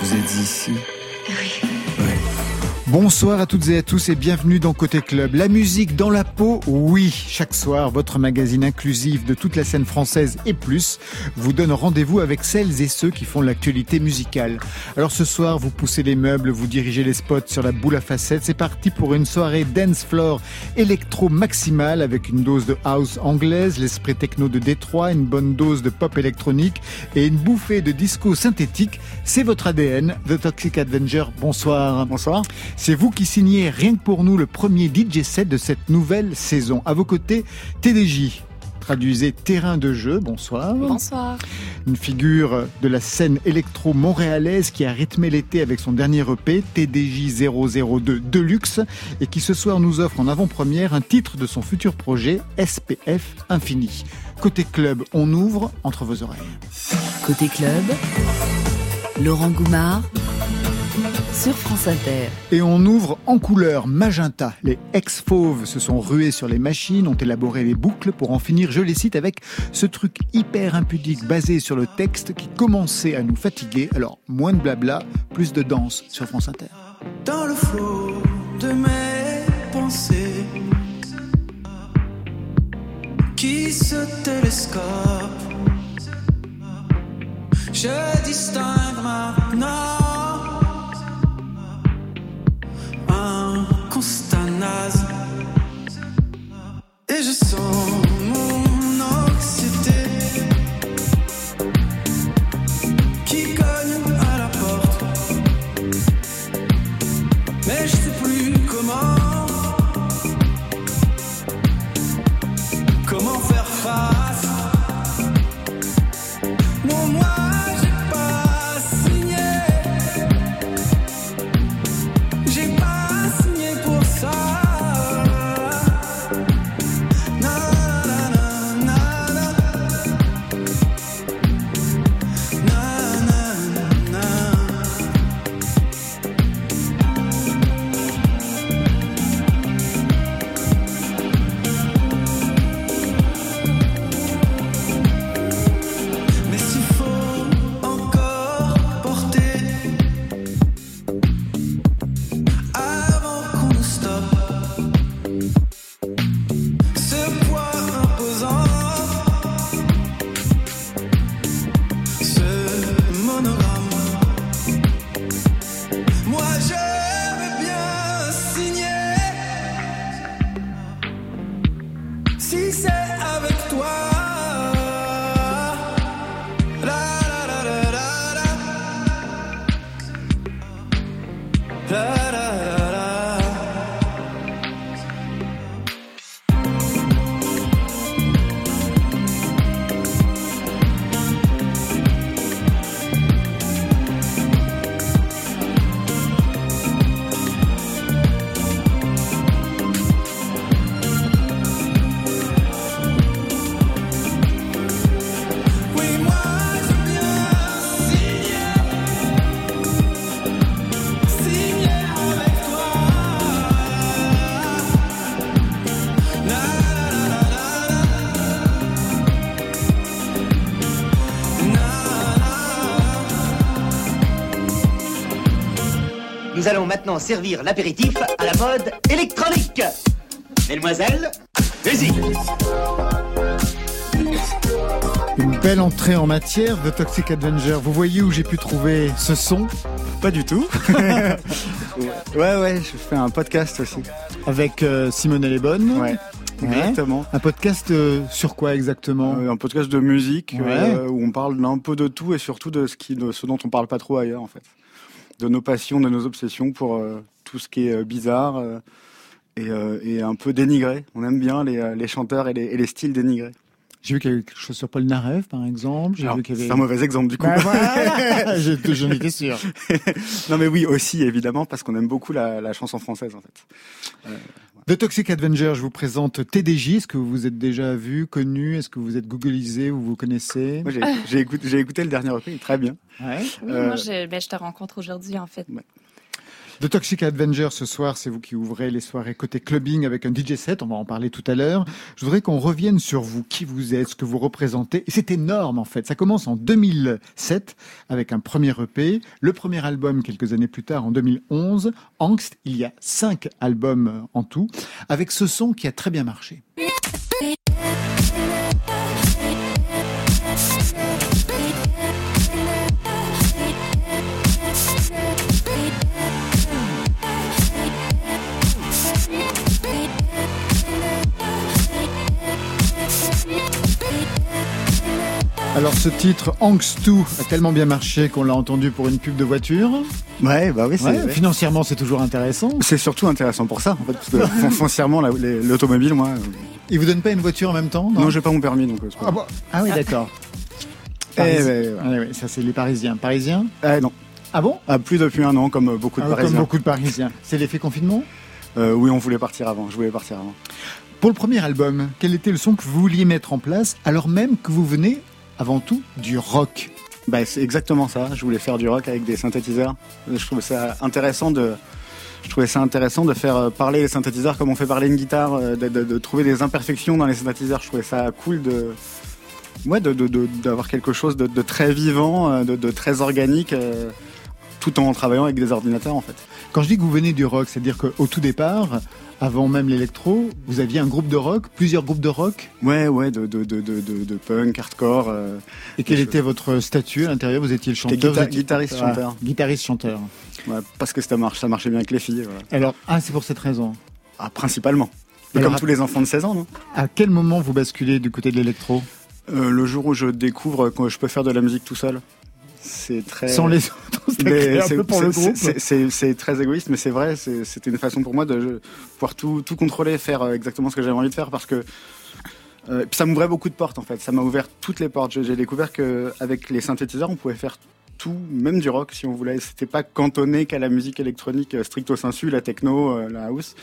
Vous êtes ici. Bonsoir à toutes et à tous et bienvenue dans Côté Club. La musique dans la peau, oui. Chaque soir, votre magazine inclusif de toute la scène française et plus vous donne rendez-vous avec celles et ceux qui font l'actualité musicale. Alors ce soir, vous poussez les meubles, vous dirigez les spots sur la boule à facettes. C'est parti pour une soirée dance floor électro maximale avec une dose de house anglaise, l'esprit techno de Détroit, une bonne dose de pop électronique et une bouffée de disco synthétique. C'est votre ADN, The Toxic Avenger. Bonsoir. Bonsoir. C'est vous qui signez rien que pour nous le premier DJ set de cette nouvelle saison. À vos côtés, TDJ. Traduisez terrain de jeu, bonsoir. Bonsoir. Une figure de la scène électro-montréalaise qui a rythmé l'été avec son dernier EP, TDJ 002 Deluxe, et qui ce soir nous offre en avant-première un titre de son futur projet, SPF Infini. Côté club, on ouvre entre vos oreilles. Côté club, Laurent Goumard sur France Inter. Et on ouvre en couleur magenta. Les ex-fauves se sont rués sur les machines, ont élaboré les boucles pour en finir, je les cite, avec ce truc hyper impudique basé sur le texte qui commençait à nous fatiguer. Alors, moins de blabla, plus de danse sur France Inter. Dans le flot de mes pensées qui se télescope, je distingue maintenant un constat Servir l'apéritif à la mode électronique. Mesdemoiselles, musique. Une belle entrée en matière de Toxic Avenger. Vous voyez où j'ai pu trouver ce son? Pas du tout. ouais, ouais, je fais un podcast aussi. avec euh, Simone Lebonne. Ouais, exactement. Un podcast euh, sur quoi exactement? Euh, un podcast de musique Ouais. euh, où on parle d'un peu de tout et surtout de ce, qui, de ce dont on parle pas trop ailleurs en fait. De nos passions, de nos obsessions pour euh, tout ce qui est euh, bizarre euh, et, et un peu dénigré. On aime bien les, les chanteurs et les, et les styles dénigrés. J'ai vu qu'il y avait quelque chose sur Paul Narev, par exemple. J'ai Alors, vu qu'il y avait... C'est un mauvais exemple du coup. Bah, voilà. Je- J'en étais sûr. non mais oui aussi évidemment parce qu'on aime beaucoup la, la chanson française en fait. The Toxic Avenger, je vous présente TDJ. Est-ce que vous vous êtes déjà vu, connu? Est-ce que vous êtes googlisé ou vous connaissez? Moi j'ai écouté, le dernier EP, il est très bien. Ouais. Oui, Euh, moi, je, ben, je te rencontre aujourd'hui, en fait. The Toxic Avenger ce soir, c'est vous qui ouvrez les soirées côté clubbing avec un DJ set, on va en parler tout à l'heure. Je voudrais qu'on revienne sur vous, qui vous êtes, ce que vous représentez. Et c'est énorme en fait. Ça commence en 2007 avec un premier EP, le premier album quelques années plus tard en 2011, Angst. Il y a cinq albums en tout, avec ce son qui a très bien marché. Alors ce titre Angst 2 a tellement bien marché qu'on l'a entendu pour une pub de voiture. Ouais, bah oui, c'est Ouais. Financièrement, c'est toujours intéressant. C'est surtout intéressant pour ça, en fait, parce que fon- foncièrement, l'automobile, moi, euh, Ils vous donnent pas une voiture en même temps non, j'ai pas mon permis, donc. euh, pas ah, bon ah oui, d'accord. Eh, Paris- ouais, ouais. Ah oui, ça c'est les Parisiens. Parisiens Eh, non, Ah bon Ah, plus depuis un an, comme beaucoup de Ah, Comme Parisiens. beaucoup de Parisiens. C'est l'effet confinement Euh, oui, on voulait partir avant. Je voulais partir avant. Pour le premier album, quel était le son que vous vouliez mettre en place alors même que vous venez avant tout du rock Bah, c'est exactement ça. Je voulais faire du rock avec des synthétiseurs. Je trouvais ça intéressant de. Je trouvais ça intéressant de faire euh, parler les synthétiseurs comme on fait parler une guitare, euh, de, trouver des imperfections dans les synthétiseurs. Je trouvais ça cool de, ouais, d'avoir quelque chose de, très vivant, euh, de, très organique, tout en travaillant avec des ordinateurs en fait. Quand je dis que vous venez du rock, c'est-à-dire qu'au tout départ, avant même l'électro, vous aviez un groupe de rock, plusieurs groupes de rock. Ouais, ouais, de, de, de, de, de- de punk, hardcore. euh, Et quel était votre statut à l'intérieur Vous étiez le chanteur guita- vous étiez- guitariste, Ah, chanteur. Guitariste chanteur. ouais, parce que ça, marche, ça marchait bien avec les filles. Voilà. Alors, ah, c'est pour cette raison. Ah, principalement. Alors, comme tous les enfants de 16 ans, non À quel moment vous basculez du côté de l'électro? Euh, le jour où je découvre que je peux faire de la musique tout seul. C'est très. Sans les autres, c'est très égoïste, mais c'est vrai. c'est- C'était une façon pour moi de pouvoir tout, tout contrôler, faire euh, exactement ce que j'avais envie de faire, parce que euh, puis ça m'ouvrait beaucoup de portes en fait. Ça m'a ouvert toutes les portes. J'ai découvert que avec les synthétiseurs, on pouvait faire tout, même du rock si on voulait. C'était pas cantonné qu'à la musique électronique euh, stricto sensu, la techno, euh, la house.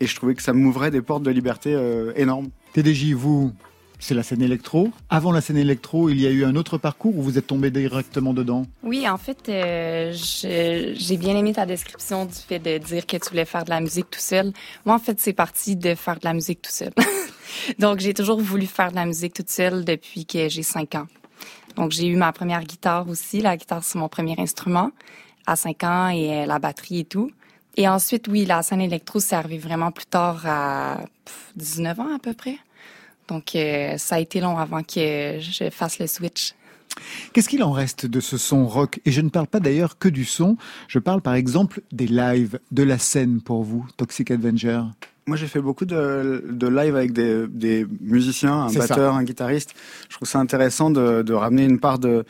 Et je trouvais que ça m'ouvrait des portes de liberté euh, énormes. TDJ, vous, c'est la scène électro. Avant la scène électro, il y a eu un autre parcours où vous êtes tombé directement dedans Oui, en fait, euh, j'ai bien aimé ta description du fait de dire que tu voulais faire de la musique tout seul. Moi, en fait, c'est parti de faire de la musique tout seul. Donc, j'ai toujours voulu faire de la musique toute seule depuis que j'ai cinq ans. Donc, j'ai eu ma première guitare aussi. La guitare, c'est mon premier instrument à cinq ans et euh, la batterie et tout. Et ensuite, oui, la scène électro, c'est arrivé vraiment plus tard à pff, 19 ans à peu près. Donc, euh, ça a été long avant que je fasse le switch. Qu'est-ce qu'il en reste de ce son rock? Et je ne parle pas d'ailleurs que du son, je parle par exemple des lives, de la scène pour vous, Toxic Avenger. Moi, j'ai fait beaucoup de, de live avec des, des musiciens, un ça. batteur, un guitariste. Je trouve ça intéressant de, de ramener une part de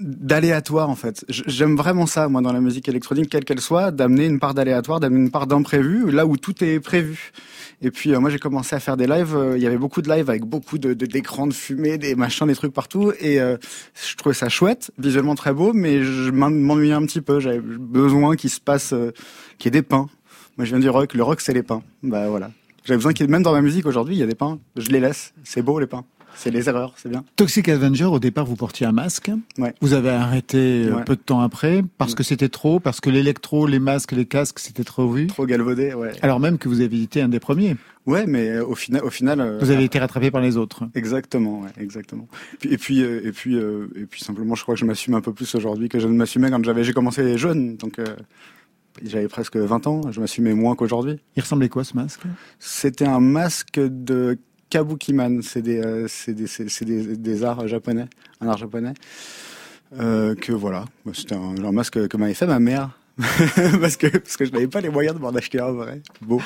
d'aléatoire en fait. J'aime vraiment ça moi dans la musique électronique quelle qu'elle soit, d'amener une part d'aléatoire, d'amener une part d'imprévu là où tout est prévu. Et puis euh, moi j'ai commencé à faire des lives, euh, il y avait beaucoup de lives avec beaucoup de d'écrans de, fumée, des machins, des trucs partout et euh, je trouvais ça chouette, visuellement très beau mais je m'en- m'ennuyais un petit peu, j'avais besoin qu'il se passe euh, qu'il y ait des pains. Moi je viens du rock, le rock c'est les pains. Bah voilà. J'avais besoin qu'il même dans ma musique aujourd'hui, il y a des pains, je les laisse, c'est beau les pains. C'est les erreurs, c'est bien. Toxic Avenger, au départ, vous portiez un masque. Ouais. Vous avez arrêté euh, Ouais. peu de temps après parce Ouais. que c'était trop, parce que l'électro, les masques, les casques, c'était trop vu. Trop galvaudé, ouais. Alors même que vous avez été un des premiers. Ouais, mais euh, au final, au final, euh, Vous avez été rattrapé par les autres. exactement, ouais, exactement. Et puis, et puis, euh, et puis simplement, je crois que je m'assume un peu plus aujourd'hui que je ne m'assumais quand j'avais, j'ai commencé jeune, donc euh, j'avais presque 20 ans. Je m'assumais moins qu'aujourd'hui. Il ressemblait quoi ce masque? C'était un masque de kabukiman. C'est des, euh, des, des, des arts japonais, un art japonais. Euh, que voilà, Bah, c'était un, un masque que m'avait fait ma mère. parce que parce que je n'avais pas les moyens de m'en acheter un vrai. Beau.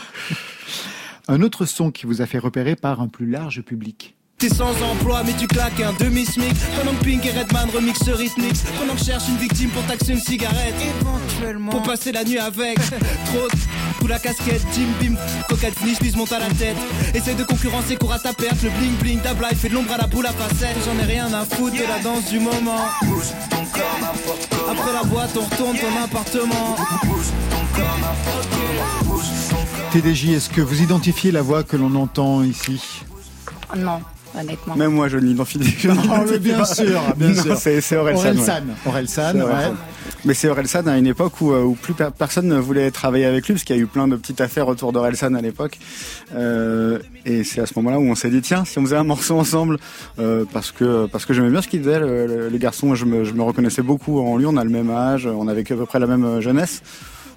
Un autre son qui vous a fait repérer par un plus large public. T'es sans emploi mais tu claques un demi-smic. Pendant que Pink et Redman remixent rythmix Pendant que je cherche une victime pour taxer une cigarette. Éventuellement. Pour passer la nuit avec. Trop de Pour la casquette, Jim Bim Coquette finish, bise monte à la tête. Essaye de concurrencer, cours à ta perte. Le bling bling d'Ablight fait de l'ombre à la boule à facette. J'en ai rien à foutre de la danse du moment. Après la boîte on retourne ton appartement. TDJ, est-ce que vous identifiez la voix que l'on entend ici? Non, honnêtement. Même moi, je ne l'identifie pas. bien sûr, bien Non, sûr. C'est Orelsan. ouais. Orelsan. Ouais. Orelsan. Mais c'est Orelsan à une époque où, euh, où plus per- personne ne voulait travailler avec lui, parce qu'il y a eu plein de petites affaires autour d'Orelsan à l'époque. Euh, et c'est à ce moment-là où on s'est dit, tiens, si on faisait un morceau ensemble, euh, parce que parce que j'aimais bien ce qu'il faisait, le, le- le garçon, je me, je me reconnaissais beaucoup en lui, on a le même âge, on avait à peu près la même jeunesse.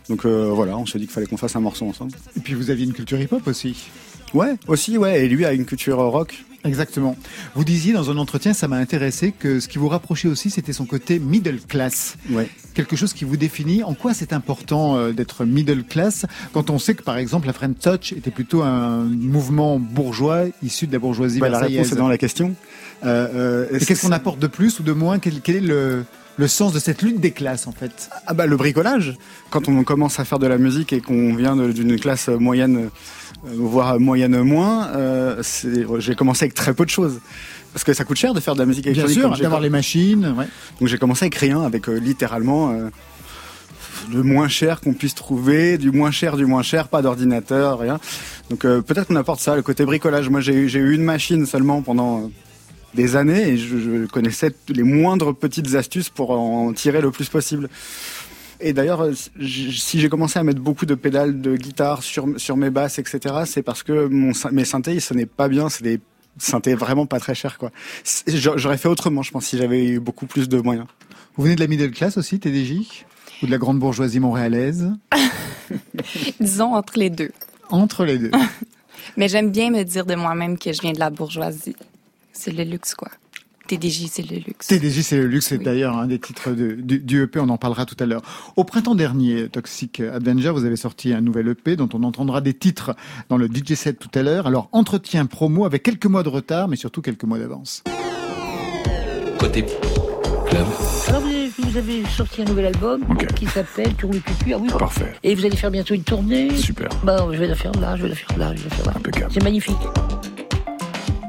Donc euh, voilà, on s'est dit qu'il fallait qu'on fasse un morceau ensemble. Et puis vous aviez une culture hip-hop aussi. Ouais, aussi, ouais, et lui a une culture euh, rock. Exactement. Vous disiez dans un entretien, ça m'a intéressé, que ce qui vous rapprochait aussi, c'était son côté middle class. Ouais. Quelque chose qui vous définit. En quoi c'est important euh, d'être middle class? Quand on sait que, par exemple, la French Touch était plutôt un mouvement bourgeois issu de la bourgeoisie Bah, la réponse est dans la question. Euh, euh, qu'est-ce qu'on apporte de plus ou de moins? Quel, quel est le, le sens de cette lutte des classes, en fait? Ah bah le bricolage. Quand on commence à faire de la musique et qu'on vient d'une classe moyenne, voire moyenne moins, euh, j'ai commencé avec très peu de choses. Parce que ça coûte cher de faire de la musique Bien électronique. sûr, comme j'ai d'avoir les machines. ouais. Donc j'ai commencé avec rien, avec euh, littéralement euh, le moins cher qu'on puisse trouver, du moins cher, du moins cher, pas d'ordinateur, rien. Donc euh, peut-être qu'on apporte ça, le côté bricolage. Moi j'ai eu- une machine seulement pendant euh, des années et je, je connaissais les moindres petites astuces pour en tirer le plus possible. Et d'ailleurs, euh, si j'ai commencé à mettre beaucoup de pédales de guitare sur, sur mes basses, etc., c'est parce que mon, mes synthés, ils sonnaient pas bien. C'est des synthés vraiment pas très chers, quoi. J'aurais fait autrement, je pense, si j'avais eu beaucoup plus de moyens. Vous venez de la middle class aussi, TDJ Ou de la grande bourgeoisie montréalaise? Disons entre les deux. Entre les deux. Mais j'aime bien me dire de moi-même que je viens de la bourgeoisie. C'est le luxe, quoi. TDJ, c'est le luxe. TDJ, c'est le luxe, c'est Oui. d'ailleurs un des titres de- du, du EP, on en parlera tout à l'heure. Au printemps dernier, Toxic Avenger, vous avez sorti un nouvel EP dont on entendra des titres dans le DJ set tout à l'heure. Alors, entretien promo avec quelques mois de retard, mais surtout quelques mois d'avance. Côté club. Alors vous avez, vous avez sorti un nouvel album qui s'appelle Tour le cucu. Ah oui. Parfait. Et vous allez faire bientôt une tournée. Super. Bah, je vais la faire là, je vais la faire là, je vais la faire là. Impeccable. C'est magnifique.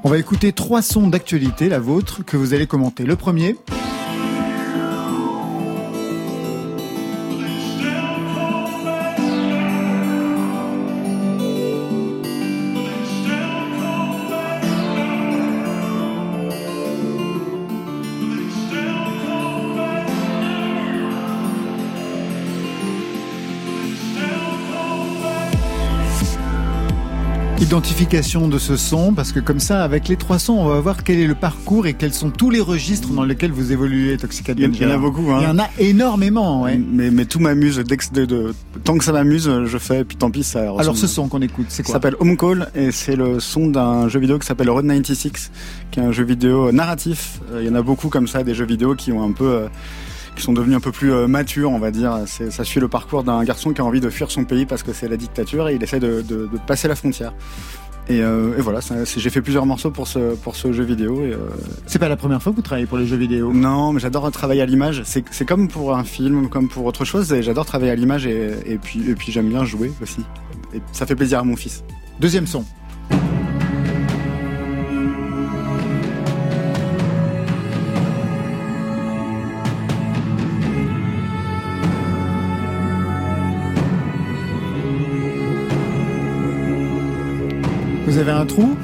On va écouter trois sons d'actualité, la vôtre, que vous allez commenter. Le premier, Identification de ce son, parce que comme ça, avec les trois sons, on va voir quel est le parcours et quels sont tous les registres dans lesquels vous évoluez, Toxic Il y en- Avenger. il y en a beaucoup, hein. Il y en a énormément, ouais. Mais, mais tout m'amuse. De- de- tant que ça m'amuse, je fais. Et puis tant pis, ça. Alors ce son qu'on écoute, c'est Ça quoi s'appelle Home Call et c'est le son d'un jeu vidéo qui s'appelle Road 96, qui est un jeu vidéo narratif. Euh, Il y en a beaucoup comme ça, des jeux vidéo qui ont un peu, euh, qui sont devenus un peu plus euh, matures, on va dire. Ça suit le parcours d'un garçon qui a envie de fuir son pays parce que c'est la dictature et il essaie de, de- de passer la frontière. Et, euh, et voilà, j'ai fait plusieurs morceaux pour ce pour ce jeu vidéo. Et, euh, C'est pas la première fois que vous travaillez pour les jeux vidéo. non, mais j'adore travailler à l'image. C'est c'est comme pour un film, comme pour autre chose. Et j'adore travailler à l'image et, et puis et puis j'aime bien jouer aussi. Et ça fait plaisir à mon fils. Deuxième son. Avez un trou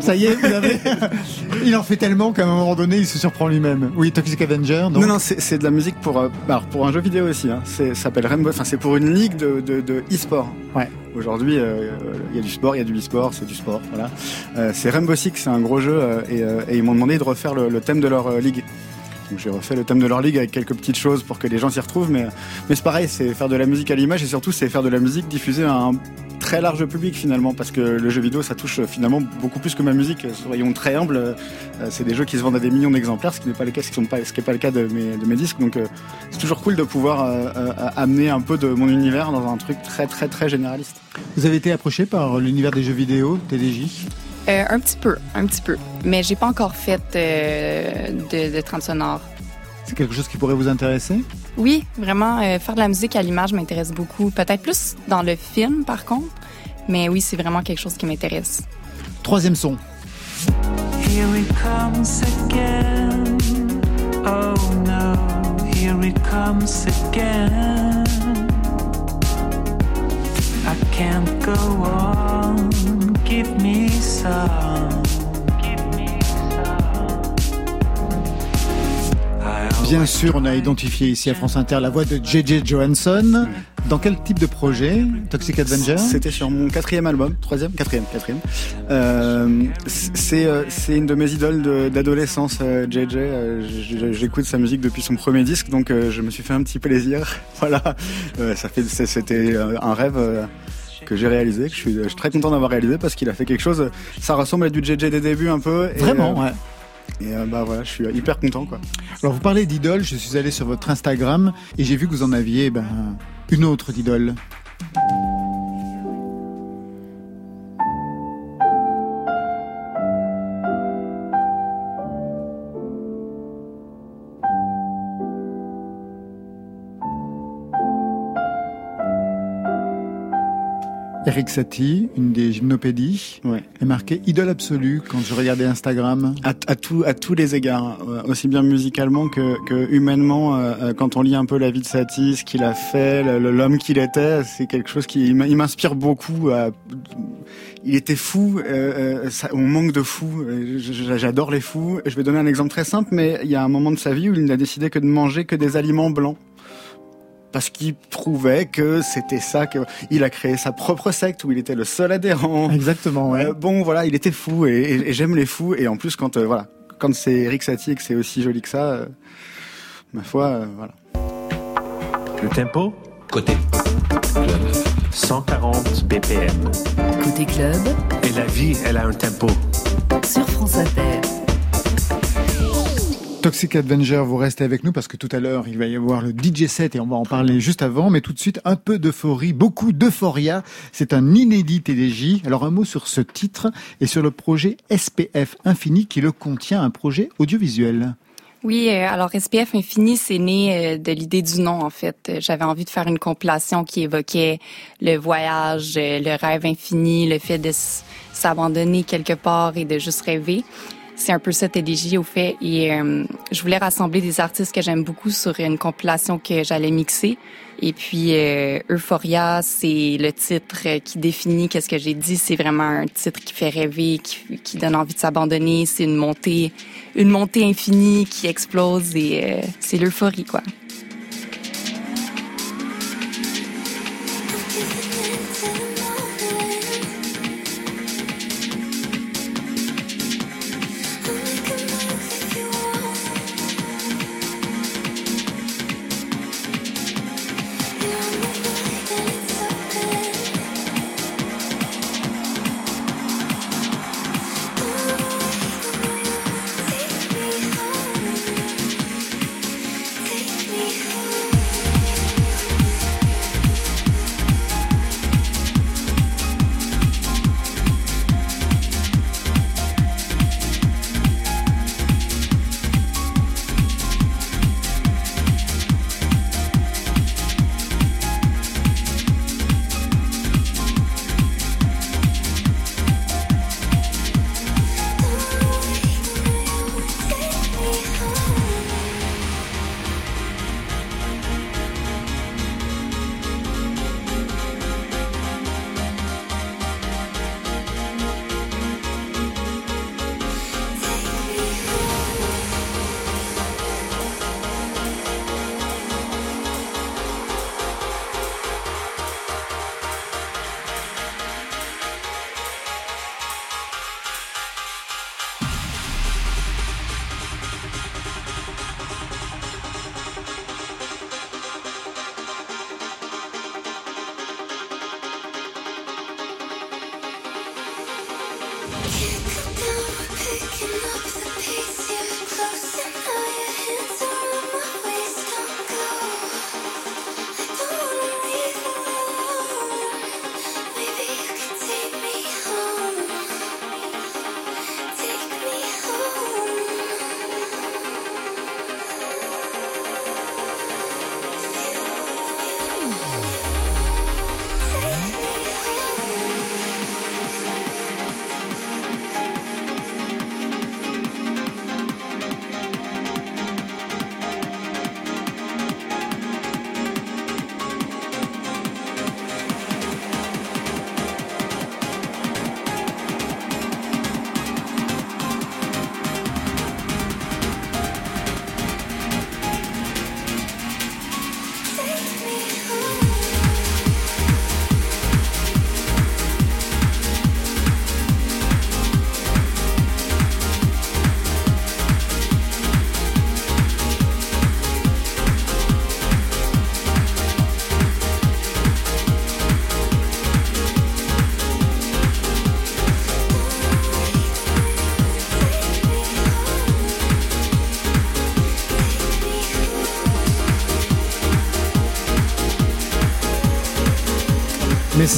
Ça y est, vous avez. il en fait tellement qu'à un moment donné, il se surprend lui-même. Oui, Toxic Avenger. Donc... Non, non, c'est de la musique pour, euh, alors, pour un jeu vidéo aussi. Hein. C'est- Ça s'appelle Rainbow. Enfin, c'est pour une ligue de, de, de e-sport. Ouais. Aujourd'hui, euh, il y a du sport, il y a du e-sport, c'est du sport. Voilà. Euh, c'est Rainbow Six, c'est un gros jeu, euh, et, euh, et ils m'ont demandé de refaire le, le thème de leur euh, ligue. Donc j'ai refait le thème de leur ligue avec quelques petites choses pour que les gens s'y retrouvent, mais c'est pareil, c'est faire de la musique à l'image et surtout c'est faire de la musique diffusée à un très large public finalement parce que le jeu vidéo ça touche euh, finalement beaucoup plus que ma musique. Soyons très humbles, euh, c'est des jeux qui se vendent à des millions d'exemplaires, ce qui n'est pas le cas, ce qui pas, le cas de mes, disques. Donc euh, c'est toujours cool de pouvoir amener un peu de mon univers dans un truc très très très généraliste. Vous avez été approché par l'univers des jeux vidéo, TDJ Euh, un petit peu, un petit peu. Mais j'ai pas encore fait euh, de, de trame sonore. C'est quelque chose qui pourrait vous intéresser? Oui, vraiment, euh, faire de la musique à l'image m'intéresse beaucoup. Peut-être plus dans le film, par contre. Mais oui, c'est vraiment quelque chose qui m'intéresse. Troisième son. Here it comes again. Oh no, here it comes again. I can't go on. Give me some. Bien sûr, on a identifié ici à France Inter la voix de JJ Johansson. Dans quel type de projet Toxic Avenger? C'était sur mon quatrième album, troisième, quatrième, quatrième. Euh, c'est euh, c'est une de mes idoles de- d'adolescence, JJ. Euh, J'écoute sa musique depuis son premier disque, donc je me suis fait un petit plaisir. Voilà, Euh, ça fait, c'était un rêve. Que j'ai réalisé, que je suis, je suis très content d'avoir réalisé parce qu'il a fait quelque chose. Ça ressemble à du JJ des débuts un peu. et, Vraiment, euh, ouais. Et euh, bah voilà, je suis hyper content quoi. Alors vous parlez d'idole, je suis allé sur votre Instagram et j'ai vu que vous en aviez ben, une autre d'idole. Eric Satie, une des gymnopédies, Ouais. est marqué idole absolue quand je regardais Instagram. À, à, tout, à tous les égards, euh, aussi bien musicalement que, que humainement. euh, euh, quand on lit un peu la vie de Satie, ce qu'il a fait, l'homme qu'il était, c'est quelque chose qui il m'inspire beaucoup. à- il était fou, euh, ça- on manque de fous. J'adore les fous. Je vais donner un exemple très simple, mais il y a un moment de sa vie où il n'a décidé que de manger que des aliments blancs. Parce qu'il trouvait que c'était ça que il a créé sa propre secte où il était le seul adhérent. Exactement, ouais. Euh, bon, voilà, il était fou et, et- et j'aime les fous. Et en plus, quand euh, voilà, quand c'est Eric Satie et que c'est aussi joli que ça, euh, ma foi, euh, voilà. Le tempo? Côté club. 140 BPM. Côté club, Et la vie, elle a un tempo. sur France Inter. Toxic Avenger, vous restez avec nous parce que tout à l'heure, il va y avoir le DJ set et on va en parler juste avant. Mais tout de suite, un peu d'euphorie, beaucoup d'euphoria. C'est un inédit TDJ. Alors un mot sur ce titre et sur le projet SPF Infini qui le contient, un projet audiovisuel. Oui, euh, alors SPF Infini, c'est né euh, de l'idée du nom, en fait. Euh, J'avais envie de faire une compilation qui évoquait le voyage, le rêve infini, le fait de s'abandonner quelque part et de juste rêver. C'est un peu ça TDJ au fait. Et euh, je voulais rassembler des artistes que j'aime beaucoup sur une compilation que j'allais mixer. Et puis euh, Euphoria, c'est le titre qui définit qu'est-ce que j'ai dit. C'est vraiment un titre qui fait rêver, qui, qui donne envie de s'abandonner. C'est une montée, une montée infinie qui explose et euh, c'est l'euphorie quoi.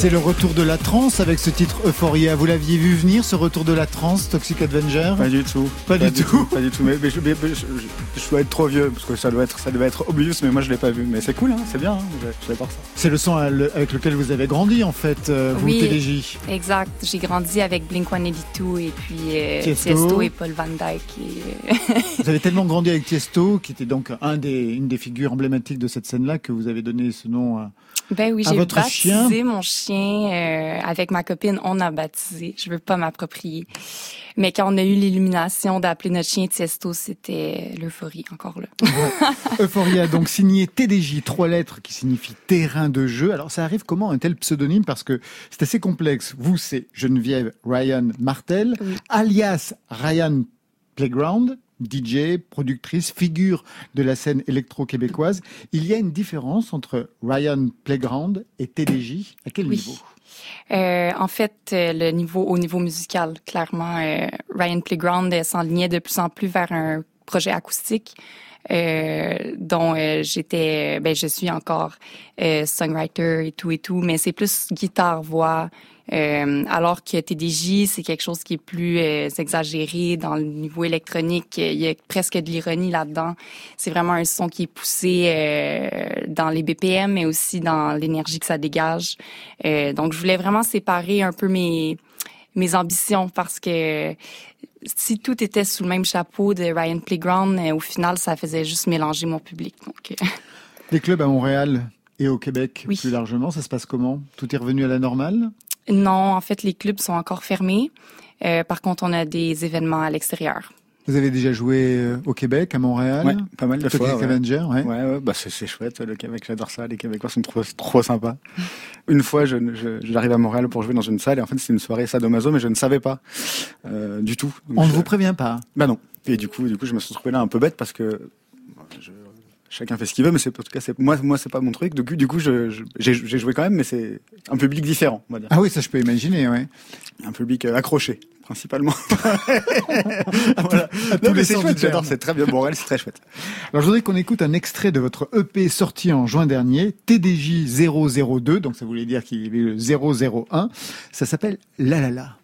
C'est le retour de la trance avec ce titre Euphoria. Vous l'aviez vu venir, ce retour de la trance, Toxic Avenger? Pas du tout. Pas, du, tout. Pas du tout. Mais, mais je, mais je- je- je dois être trop vieux parce que ça doit être, ça devait être obvious, mais moi je l'ai pas vu. Mais c'est cool, hein, c'est bien. Hein, J'adore ça. C'est le son avec lequel vous avez grandi en fait, euh, vous, Oui. Exact. J'ai grandi avec Blink-182 et puis euh, Tiesto. Tiesto. et Paul Van Dyke. Et, euh, Vous avez tellement grandi avec Tiesto, qui était donc un des, une des figures emblématiques de cette scène-là, que vous avez donné ce nom à... Ben oui, À j'ai votre baptisé chien? mon chien euh, avec ma copine. On a baptisé. Je veux pas m'approprier. Mais quand on a eu l'illumination d'appeler notre chien Tiesto, c'était l'euphorie encore là. Euphoria, donc signé TDJ, trois lettres qui signifient terrain de jeu. Alors ça arrive comment un tel pseudonyme? Parce que c'est assez complexe. Vous, c'est Geneviève Ryan Martel, Oui. alias Ryan Playground, DJ, productrice, figure de la scène électro-québécoise. Il y a une différence entre Ryan Playground et TDJ. À quel Oui. niveau? Euh, en fait, euh, le niveau au niveau musical, clairement, euh, Ryan Playground euh, s'enlignait de plus en plus vers un projet acoustique. Euh, dont euh, j'étais, ben je suis encore euh, songwriter et tout et tout, mais c'est plus guitare voix. Euh, alors que TDJ, c'est quelque chose qui est plus euh, exagéré dans le niveau électronique. Il y a presque de l'ironie là-dedans. C'est vraiment un son qui est poussé euh, dans les BPM, mais aussi dans l'énergie que ça dégage. Donc, je voulais vraiment séparer un peu mes mes ambitions parce que si tout était sous le même chapeau de Ryan Playground, au final, ça faisait juste mélanger mon public. Donc, Les clubs à Montréal et au Québec Oui. plus largement, ça se passe comment? Tout est revenu à la normale? Non, en fait, les clubs sont encore fermés. Euh, par contre, on a des événements à l'extérieur. Vous avez déjà joué euh, au Québec, à Montréal? Ouais, pas mal de Toxic fois. Avenger, ouais. Ouais, ouais, bah c'est chouette le Québec, j'adore ça. Les Québécois sont trop, trop sympas. Une fois, je, je- j'arrive à Montréal pour jouer dans une salle et en fait c'est une soirée sadomaso, mais je ne savais pas euh, du tout. Donc, On ne je- vous prévient pas. Bah non. Et du coup, du coup, je me suis trouvé là un peu bête parce que bon, je- chacun fait ce qu'il veut, mais c'est en tout cas moi, moi c'est pas mon truc. Du coup, du coup, je- je- j'ai joué quand même, mais c'est un public différent, on va dire. Ah oui, ça je peux imaginer, ouais. Un public euh, accroché, principalement. voilà. tous Non, mais c'est chouette, j'adore, c'est très bien. Montréal, c'est très chouette. Alors je voudrais qu'on écoute un extrait de votre EP sorti en juin dernier, TDJ 002, donc ça voulait dire qu'il avait le 001. Ça s'appelle La La La.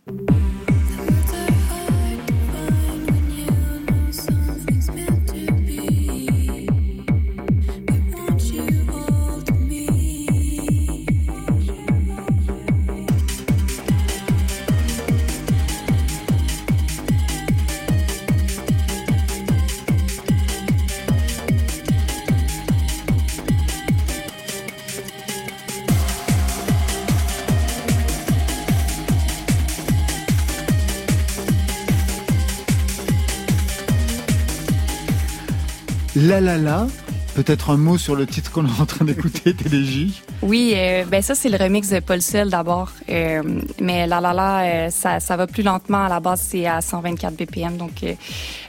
La La La, peut-être un mot sur le titre qu'on est en train d'écouter, TDJ. Oui, euh, ben ça c'est le remix de Paul Seul d'abord, Euh, mais la la la, euh, ça ça va plus lentement. À la base c'est à 124 BPM, donc euh,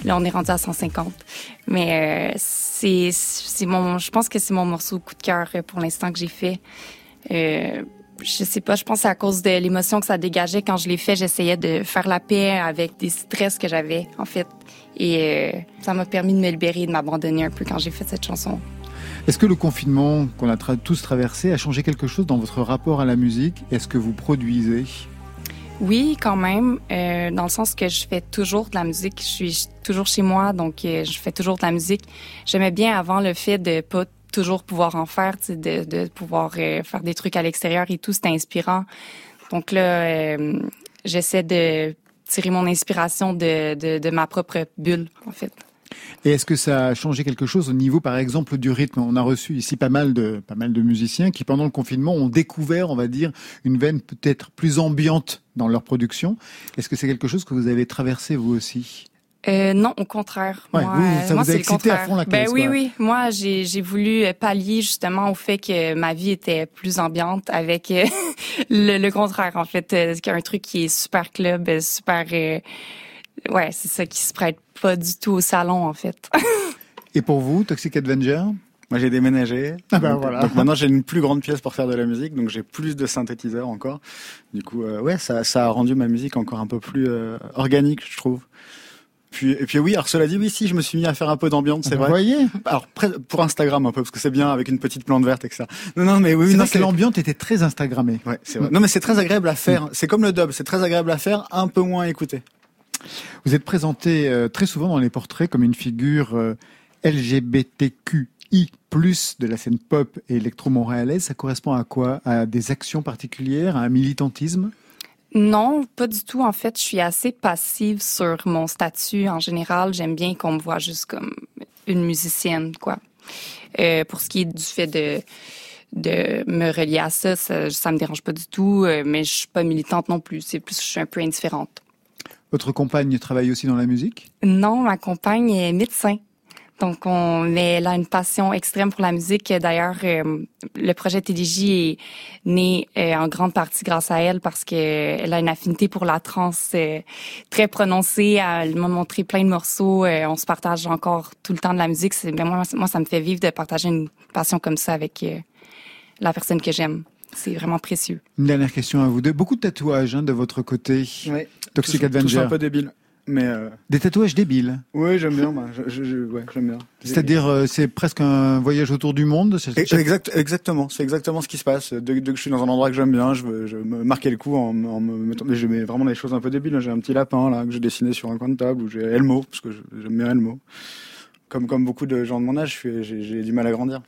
là on est rendu à 150. Mais euh, c'est c'est mon, je pense que c'est mon morceau coup de cœur euh, pour l'instant que j'ai fait. Je sais pas, je pense que c'est à cause de l'émotion que ça dégageait quand je l'ai fait. J'essayais de faire la paix avec des stress que j'avais en fait, et euh, ça m'a permis de me libérer, de m'abandonner un peu quand j'ai fait cette chanson. Est-ce que le confinement qu'on a tra- tous traversé a changé quelque chose dans votre rapport à la musique? Est-ce que vous produisez? Oui, quand même, euh, dans le sens que je fais toujours de la musique. Je suis toujours chez moi, donc euh, je fais toujours de la musique. J'aimais bien avant le fait de pas toujours pouvoir en faire, de, pouvoir euh, faire des trucs à l'extérieur et tout, c'était inspirant. Donc là, euh, j'essaie de tirer mon inspiration de ma propre bulle, en fait. Et est-ce que ça a changé quelque chose au niveau, par exemple, du rythme? On a reçu ici pas mal de pas mal de musiciens qui, pendant le confinement, ont découvert, on va dire, une veine peut-être plus ambiante dans leur production. Est-ce que c'est quelque chose que vous avez traversé vous aussi? Euh, non, au contraire. Ouais, moi, vous, euh, ça moi, vous a c'est le excité à contraire. fond la Ben caisse, oui, quoi. oui. Moi, j'ai j'ai voulu euh, pallier justement au fait que ma vie était plus ambiante avec le, le contraire, en fait. Un truc qui est super club, super... euh, ouais, c'est ça qui se prête pas du tout au salon, en fait. Et pour vous, Toxic Avenger? Moi, j'ai déménagé. Ah ben donc, voilà. donc maintenant, j'ai une plus grande pièce pour faire de la musique, donc j'ai plus de synthétiseurs encore. Du coup, euh, ouais, ça, ça a rendu ma musique encore un peu plus euh, organique, je trouve. Puis, et puis oui, alors cela dit, oui, si, je me suis mis à faire un peu d'ambiance, c'est Vous vrai. voyez Alors pour Instagram un peu, parce que c'est bien avec une petite plante verte et que ça. Non, non, mais oui, C'est non, vrai que l'ambiance était très Instagrammée. Ouais, c'est vrai. Non, mais c'est très agréable à faire. C'est comme le dub, c'est très agréable à faire, un peu moins écouté. Vous êtes présenté euh, très souvent dans les portraits comme une figure euh, LGBTQI+, de la scène pop et électro-montréalaise. Ça correspond à quoi? À des actions particulières? À un militantisme? Non, pas du tout. En fait, je suis assez passive sur mon statut en général. J'aime bien qu'on me voit juste comme une musicienne, quoi. Euh, pour ce qui est du fait de de me relier à ça, ça, ça me dérange pas du tout. euh, mais je suis pas militante non plus. C'est plus, je suis un peu indifférente. Votre compagne travaille aussi dans la musique? Non, ma compagne est médecin. Donc, on, mais elle a une passion extrême pour la musique. D'ailleurs, euh, le projet TDJ est né euh, en grande partie grâce à elle parce qu'elle a une affinité pour la trance euh, très prononcée. Elle m'a montré plein de morceaux. Euh, on se partage encore tout le temps de la musique. C'est, ben, moi, moi, ça me fait vivre de partager une passion comme ça avec euh, la personne que j'aime. C'est vraiment précieux. Une dernière question à vous deux. Beaucoup de tatouages hein, de votre côté. Ouais. Toxic Tous- Avenger. tous un peu débile. Mais euh, Des tatouages débiles. ouais, j'aime bien. Moi. Je, je- je- ouais, j'aime bien. C'est-à-dire, euh, c'est presque un voyage autour du monde. c'est- Exact, exactement, c'est exactement ce qui se passe. Dès, dès que je suis dans un endroit que j'aime bien, je veux, je veux me marquer le coup en, en me mettant. Mais je mets vraiment des choses un peu débiles. J'ai un petit lapin là que j'ai dessiné sur un coin de table où j'ai Elmo parce que j'aime bien Elmo. Comme comme beaucoup de gens de mon âge, je suis- j'ai j'ai du mal à grandir.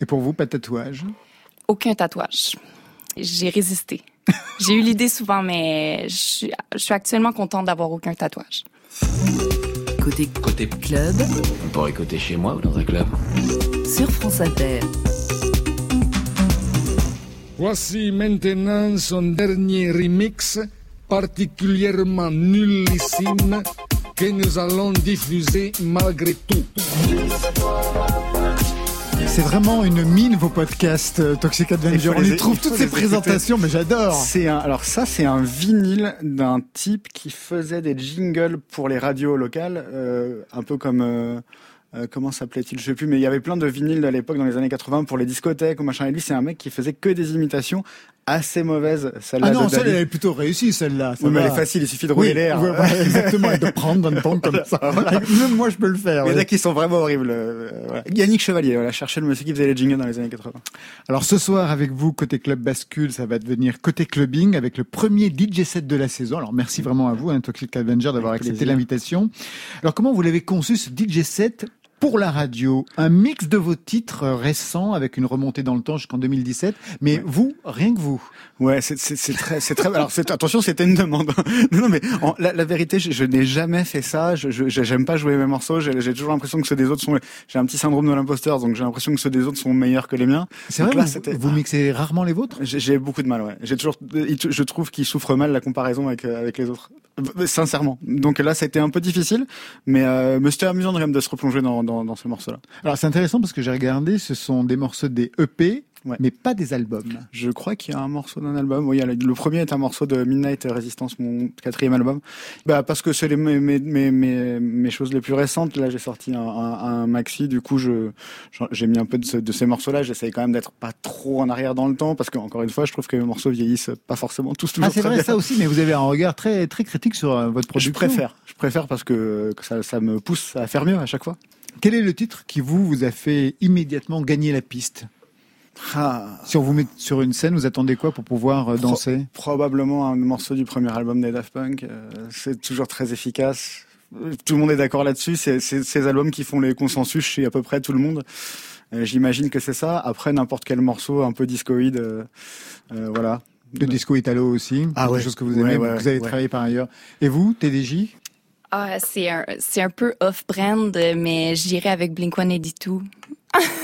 Et pour vous, pas de tatouage? Aucun tatouage. J'ai résisté. J'ai eu l'idée souvent, mais je suis, je suis actuellement contente d'avoir aucun tatouage. Côté Côté club On pourrait côté chez moi ou dans un club. sur France Inter. Voici maintenant son dernier remix, particulièrement nullissime, que nous allons diffuser malgré tout. C'est vraiment une mine vos podcasts euh, Toxic faut On y trouve toutes ces présentations, mais j'adore. C'est un, alors ça, c'est un vinyle d'un type qui faisait des jingles pour les radios locales, euh, un peu comme euh, euh, comment s'appelait-il, je sais plus, mais il y avait plein de vinyles à l'époque dans les années 80 pour les discothèques ou machin. Et lui, c'est un mec qui faisait que des imitations assez mauvaises. Celle-là Ah non, de celle Dali. elle est plutôt réussie, celle-là. Oui, mais elle est facile, il suffit de rouler Oui, l'air. ouais, ouais, exactement, et de prendre un ton comme ça. Même moi, je peux le faire. Il y en a qui sont vraiment horribles. euh, voilà. Yannick Chevalier, voilà, cherchez le monsieur qui faisait les jingles dans les années 80. Alors ce soir avec vous côté club bascule, ça va devenir côté clubbing avec le premier DJ set de la saison. Alors merci vraiment à vous, hein, Toxic Avenger, d'avoir accepté l'invitation. Alors comment vous l'avez conçu ce DJ set pour la radio Un mix de vos titres récents avec une remontée dans le temps jusqu'en 2017. Mais vous, rien que vous. Ouais, c'est très c'est très alors attention, c'était une demande. non, non mais en- la, la vérité, je, je n'ai jamais fait ça. Je je- j'aime pas jouer mes morceaux. J'ai toujours l'impression que ceux des autres sont. J'ai un petit syndrome de l'imposteur, donc j'ai l'impression que ceux des autres sont meilleurs que les miens. C'est vrai, là, vous, mixez rarement les vôtres? J'ai beaucoup de mal. Ouais, j'ai toujours. Je trouve qu'ils souffrent mal la comparaison avec euh, avec les autres. Sincèrement. Donc là, ça a été un peu difficile, mais euh, mais c'était amusant quand même de se replonger dans dans, dans ce morceau-là. Alors c'est intéressant parce que j'ai regardé, ce sont des morceaux des EP, Ouais. mais pas des albums. Je crois qu'il y a un morceau d'un album. Oui, le, premier est un morceau de Midnight Resistance, mon quatrième album. Bah parce que c'est les mes, mes, mes, mes, choses les plus récentes. Là, j'ai sorti un, un, un maxi. Du coup, je j'ai mis un peu de, ce- de ces morceaux-là. J'essaye quand même d'être pas trop en arrière dans le temps parce que encore une fois, je trouve que les morceaux vieillissent pas forcément tous toujours Ah c'est vrai bien. ça aussi, mais vous avez un regard très très critique sur euh, votre Je production. préfère. Je préfère parce que, que ça, ça me pousse à faire mieux à chaque fois. Quel est le titre qui vous vous a fait immédiatement gagner la piste Ah. Si on vous met sur une scène, vous attendez quoi pour pouvoir euh, danser? Probablement un morceau du premier album des Daft Punk. Euh, c'est toujours très efficace. Tout le monde est d'accord là-dessus. C'est ces albums qui font les consensus chez à peu près tout le monde. Euh, J'imagine que c'est ça. Après, n'importe quel morceau un peu discoïde, euh, euh, voilà. De disco italo aussi, Ah quelque ouais. chose que vous aimez, ouais, que vous avez travaillé par ailleurs. Et vous, TDJ Ah, c'est un, c'est un peu off-brand, mais j'irai avec Blink-182.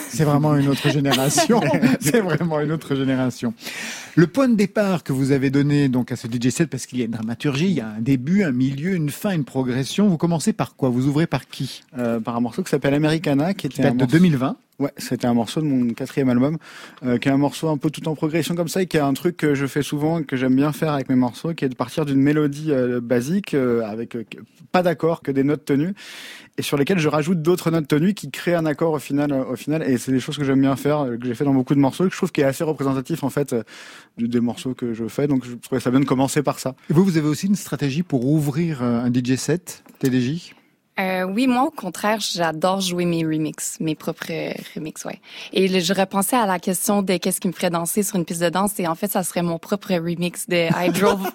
C'est vraiment une autre génération. C'est vraiment une autre génération. Le point de départ que vous avez donné donc à ce DJ set, parce qu'il y a une dramaturgie, il y a un début, un milieu, une fin, une progression. Vous commencez par quoi? Vous ouvrez par qui? Euh, par un morceau qui s'appelle Americana, qui Qui était un date de morceau- 2020. Ouais, c'était un morceau de mon quatrième album, euh, qui est un morceau un peu tout en progression comme ça, et qui est un truc que je fais souvent, et que j'aime bien faire avec mes morceaux, qui est de partir d'une mélodie euh, basique, euh, avec euh, pas d'accord, que des notes tenues, et sur lesquelles je rajoute d'autres notes tenues qui créent un accord au final, euh, au final. Et c'est des choses que j'aime bien faire, que j'ai fait dans beaucoup de morceaux, que je trouve qui est assez représentatif en fait des morceaux que je fais. Donc je trouvais ça bien de commencer par ça. Et vous, vous avez aussi une stratégie pour ouvrir un DJ set, TDJ Euh, oui, moi, au contraire, j'adore jouer mes remixes, mes propres remixes, ouais. Et le- je repensais à la question de qu'est-ce qui me ferait danser sur une piste de danse, et en fait, ça serait mon propre remix de I Drove.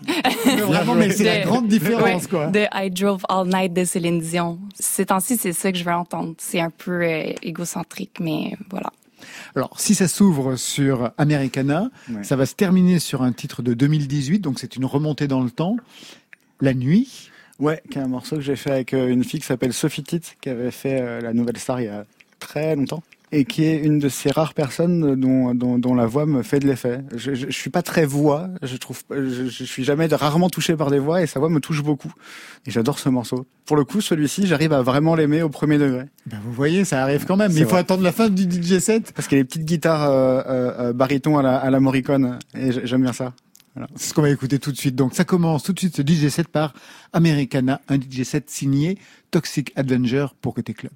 Vraiment, mais c'est la de- grande différence, ouais, quoi. De I Drove All Night de Céline Dion. Ces temps-ci, c'est ça que je veux entendre. C'est un peu euh, égocentrique, mais voilà. Alors, si ça s'ouvre sur Americana, Ouais. ça va se terminer sur un titre de 2018, donc c'est une remontée dans le temps. La nuit, Ouais, qui est un morceau que j'ai fait avec euh, une fille qui s'appelle Sophie Titt, qui avait fait euh, la Nouvelle Star il y a très longtemps. Et qui est une de ces rares personnes dont, dont, dont la voix me fait de l'effet. Je, je, je suis pas très voix, je trouve, je, je suis jamais rarement touché par des voix et sa voix me touche beaucoup. Et j'adore ce morceau. Pour le coup, celui-ci, j'arrive à vraiment l'aimer au premier degré. ben vous voyez, ça arrive quand même, mais il faut attendre la fin du DJ set. Parce qu'il y a des petites guitares euh, euh, baryton à la, à la Morricone, et j'aime bien ça. C'est ce qu'on va écouter tout de suite. Donc ça commence tout de suite ce DJ set par Americana, un DJ set signé Toxic Avenger pour Côté Club.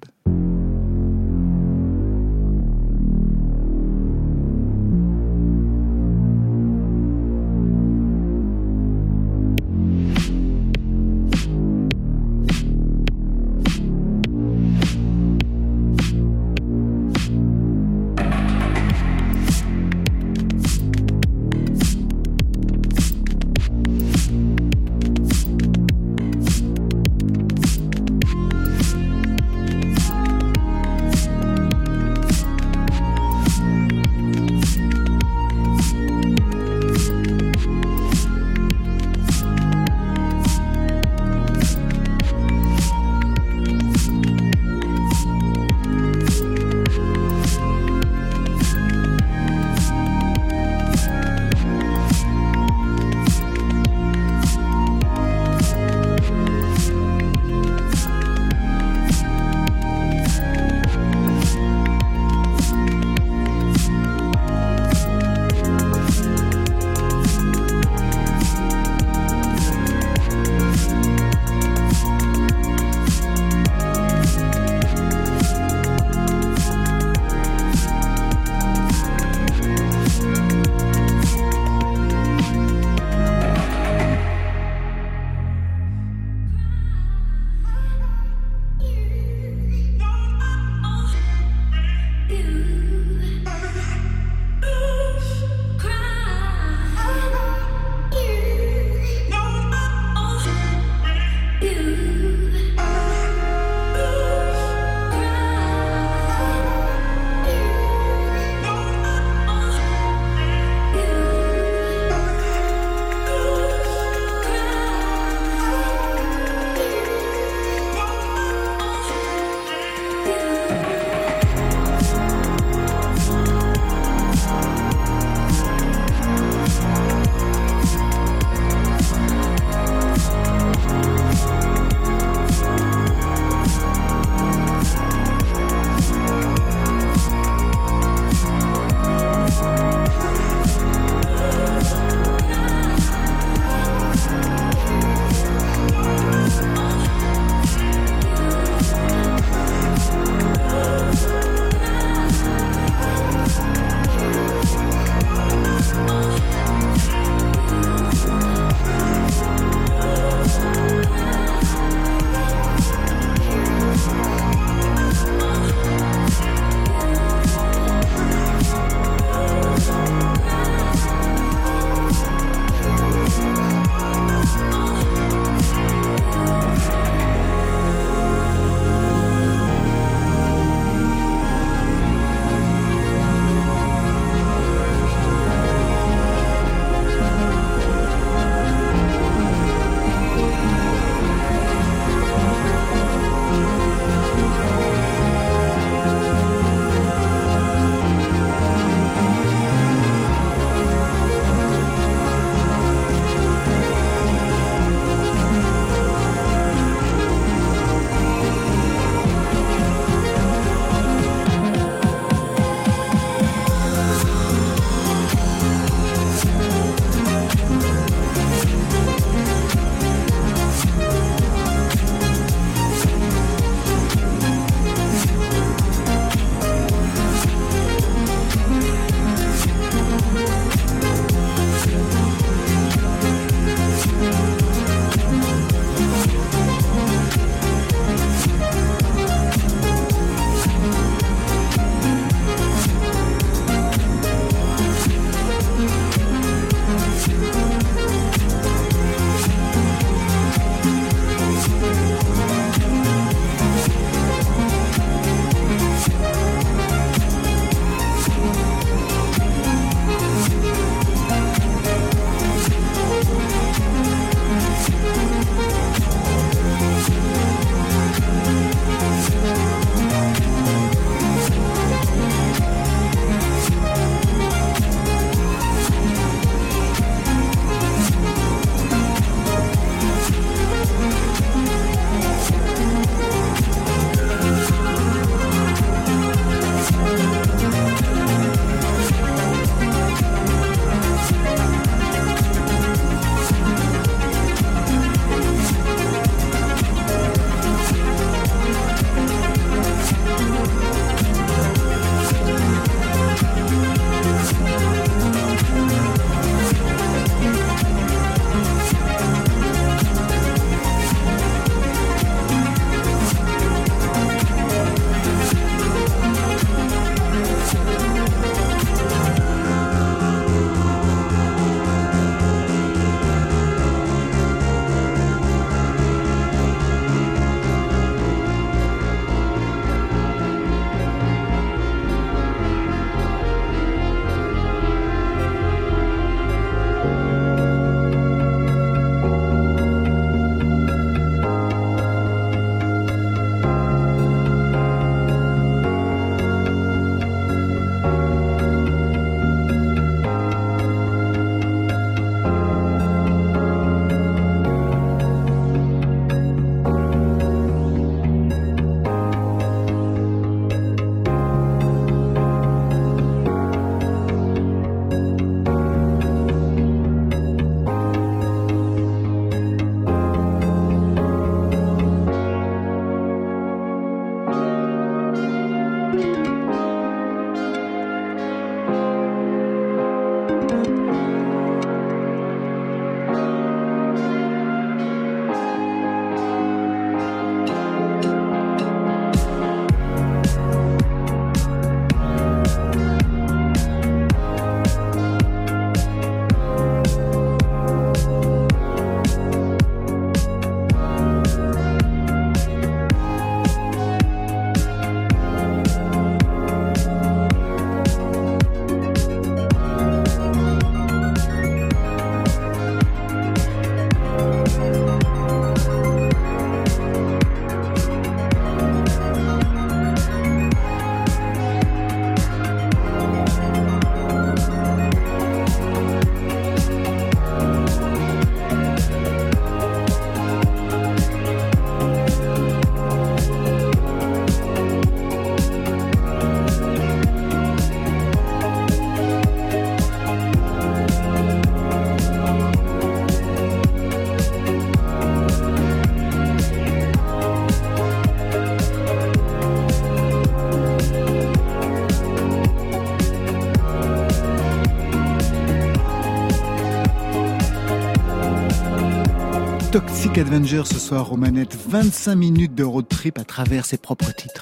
Toxic Avenger ce soir aux manettes. 25 minutes de road trip à travers ses propres titres.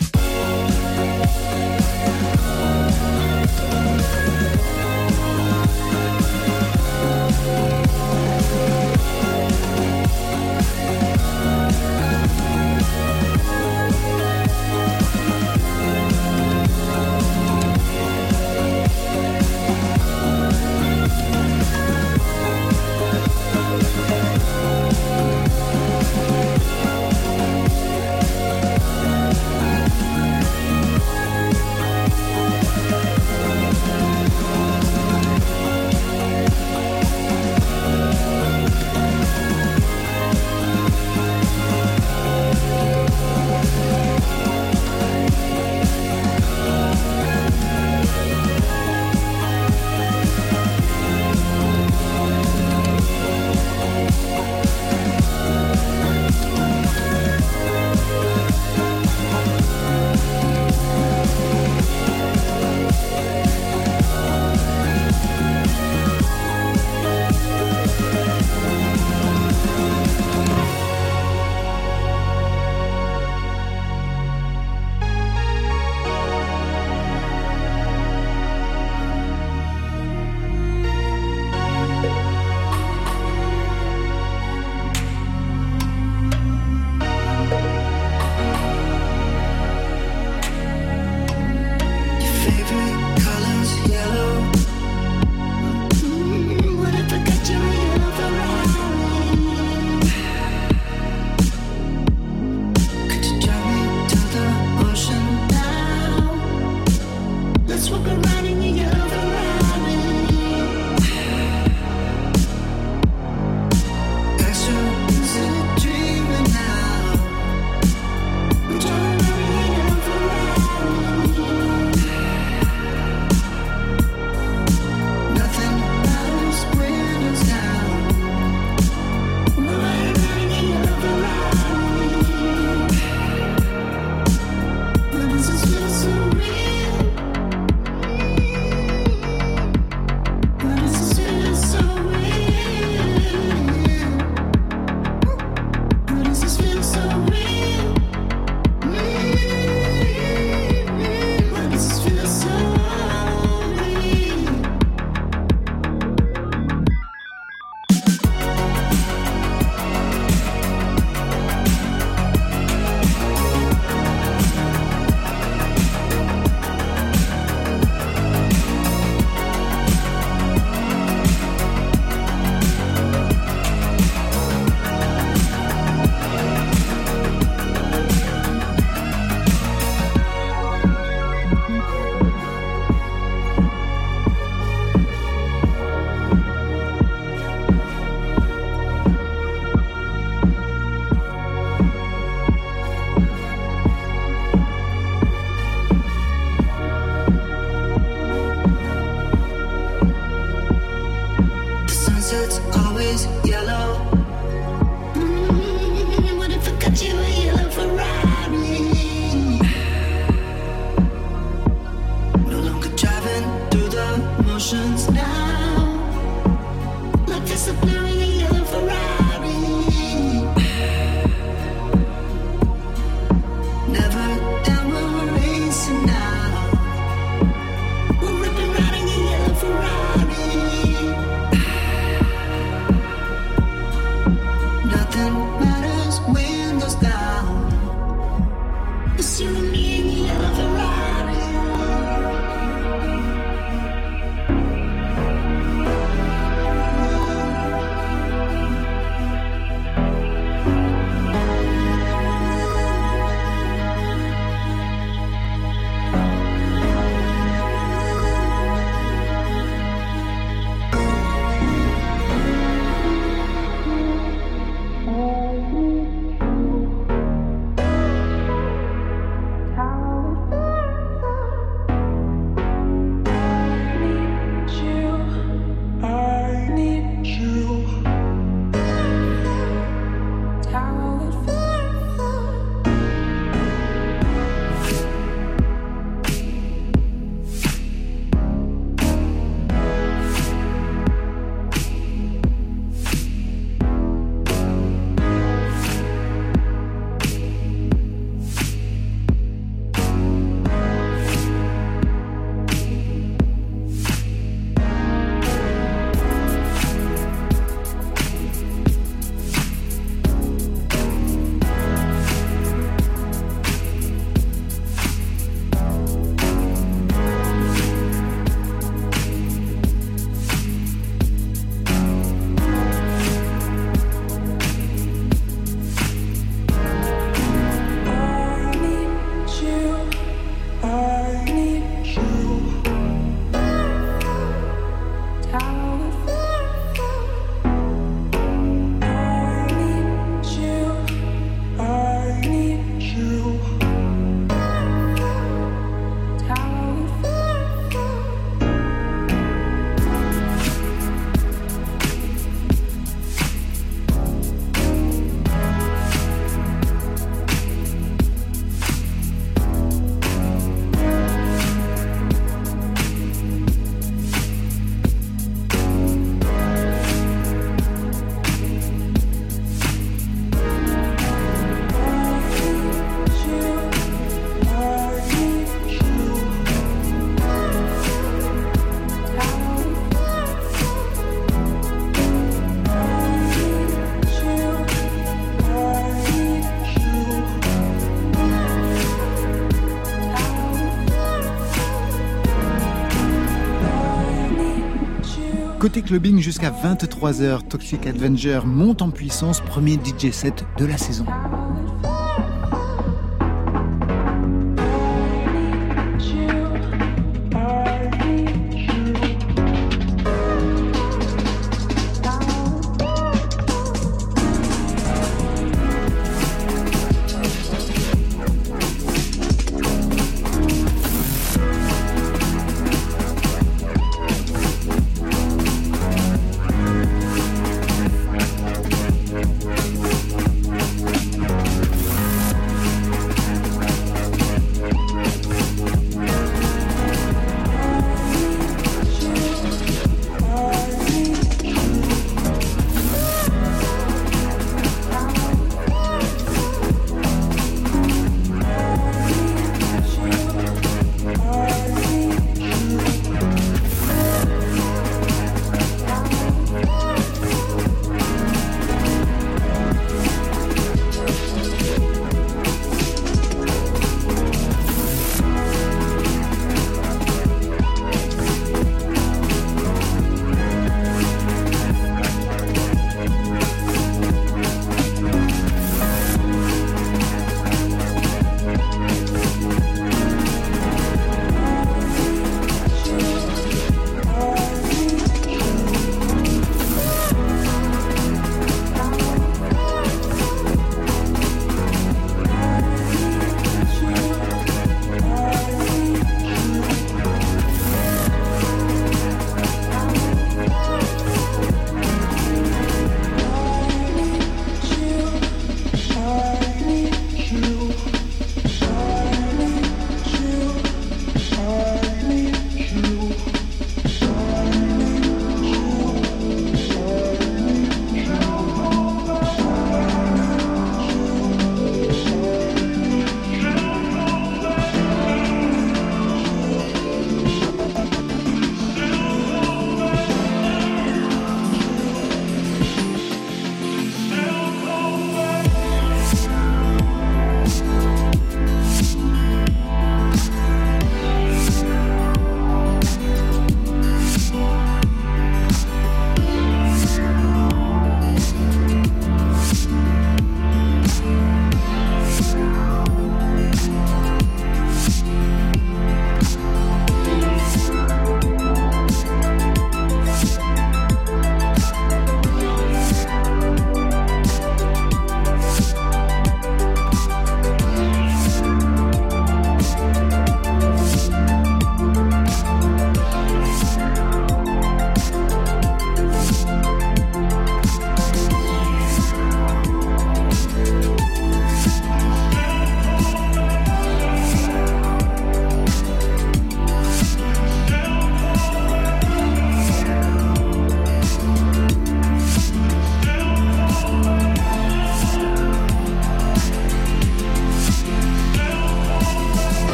Côté clubbing jusqu'à 23h, Toxic Avenger monte en puissance, premier DJ set de la saison.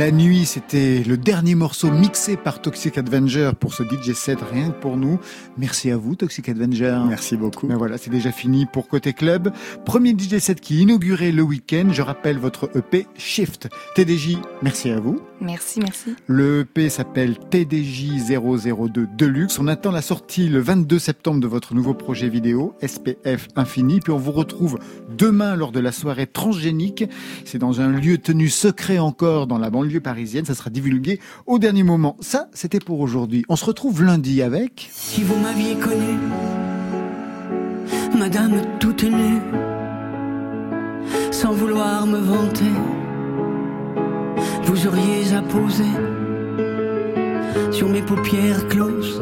La nuit, c'était le dernier morceau mixé par Toxic Avenger pour ce DJ set rien que pour nous. Merci à vous Toxic Avenger. Merci beaucoup. Mais voilà, c'est déjà fini pour Côté Club. Premier DJ set qui inaugurait le week-end. Je rappelle votre EP Shift. TDJ, merci à vous. Merci, merci. Le EP s'appelle TDJ 002 Deluxe. On attend la sortie le 22 septembre de votre nouveau projet vidéo SPF Infini. Puis on vous retrouve demain lors de la soirée transgénique. C'est dans un lieu tenu secret encore dans la banlieue parisienne. Ça sera divulgué au dernier moment. Ça, c'était pour aujourd'hui. On se retrouve lundi avec... Si vous m'aviez connu, Madame toute nue, sans vouloir me vanter, vous auriez apposé sur mes paupières closes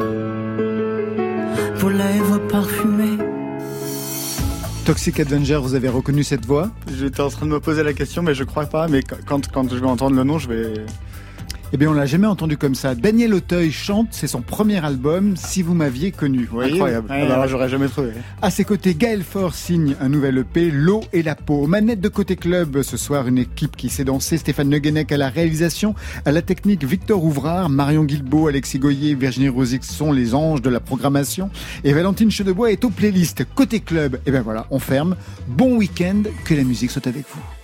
vos lèvres parfumées. Toxic Avenger, vous avez reconnu cette voix? J'étais en train de me poser la question, mais je crois pas. Mais quand, quand je vais entendre le nom, je vais, eh bien, on l'a jamais entendu comme ça. Daniel Auteuil chante, c'est son premier album, Si vous m'aviez connu. Incroyable. Ouais, Alors, ouais. j'aurais jamais trouvé. À ses côtés, Gaël Faure signe un nouvel EP, L'eau et la peau. Manette de côté club, ce soir, une équipe qui s'est dansée. Stéphane Neguenec à la réalisation, à la technique, Victor Ouvrard, Marion Guilbeault, Alexis Goyer, Virginie Rosic sont les anges de la programmation. Et Valentine Chedebois est aux playlists. Côté club, et ben voilà, on ferme. Bon week-end, que la musique soit avec vous.